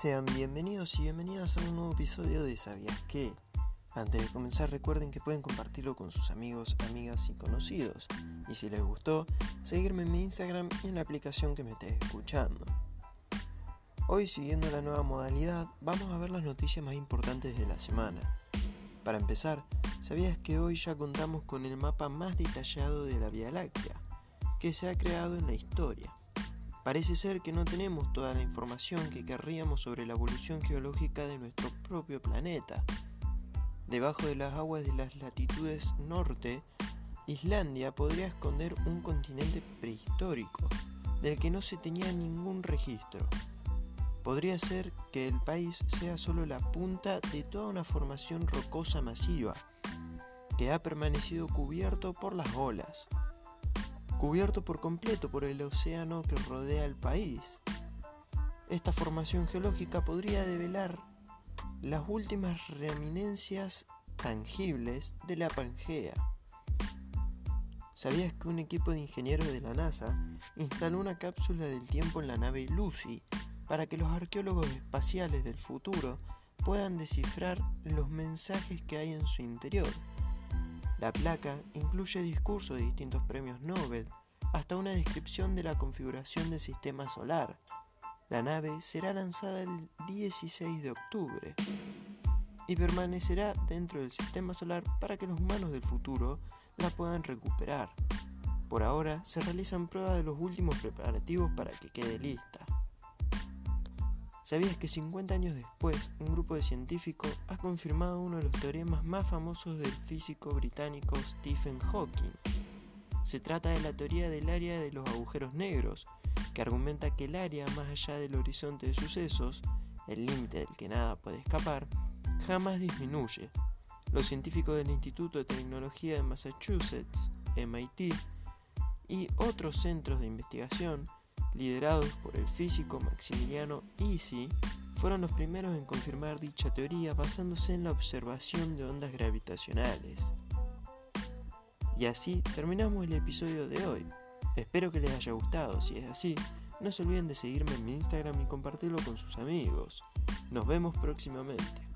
Sean bienvenidos y bienvenidas a un nuevo episodio de ¿Sabías qué? Antes de comenzar recuerden que pueden compartirlo con sus amigos, amigas y conocidos. Y si les gustó, seguirme en mi Instagram y en la aplicación que me estés escuchando. Hoy siguiendo la nueva modalidad, vamos a ver las noticias más importantes de la semana. Para empezar, ¿sabías que hoy ya contamos con el mapa más detallado de la Vía Láctea, que se ha creado en la historia? Parece ser que no tenemos toda la información que querríamos sobre la evolución geológica de nuestro propio planeta. Debajo de las aguas de las latitudes norte, Islandia podría esconder un continente prehistórico, del que no se tenía ningún registro. Podría ser que el país sea solo la punta de toda una formación rocosa masiva, que ha permanecido cubierto por las olas cubierto por completo por el océano que rodea el país. Esta formación geológica podría develar las últimas reminencias tangibles de la Pangea. ¿Sabías que un equipo de ingenieros de la NASA instaló una cápsula del tiempo en la nave Lucy para que los arqueólogos espaciales del futuro puedan descifrar los mensajes que hay en su interior? La placa incluye discursos de distintos premios Nobel, hasta una descripción de la configuración del sistema solar. La nave será lanzada el 16 de octubre y permanecerá dentro del sistema solar para que los humanos del futuro la puedan recuperar. Por ahora se realizan pruebas de los últimos preparativos para que quede lista. ¿Sabías que 50 años después, un grupo de científicos ha confirmado uno de los teoremas más famosos del físico británico Stephen Hawking? Se trata de la teoría del área de los agujeros negros, que argumenta que el área más allá del horizonte de sucesos, el límite del que nada puede escapar, jamás disminuye. Los científicos del Instituto de Tecnología de Massachusetts, MIT, y otros centros de investigación liderados por el físico Maximiliano Easy, fueron los primeros en confirmar dicha teoría basándose en la observación de ondas gravitacionales. Y así terminamos el episodio de hoy. Espero que les haya gustado, si es así, no se olviden de seguirme en mi Instagram y compartirlo con sus amigos. Nos vemos próximamente.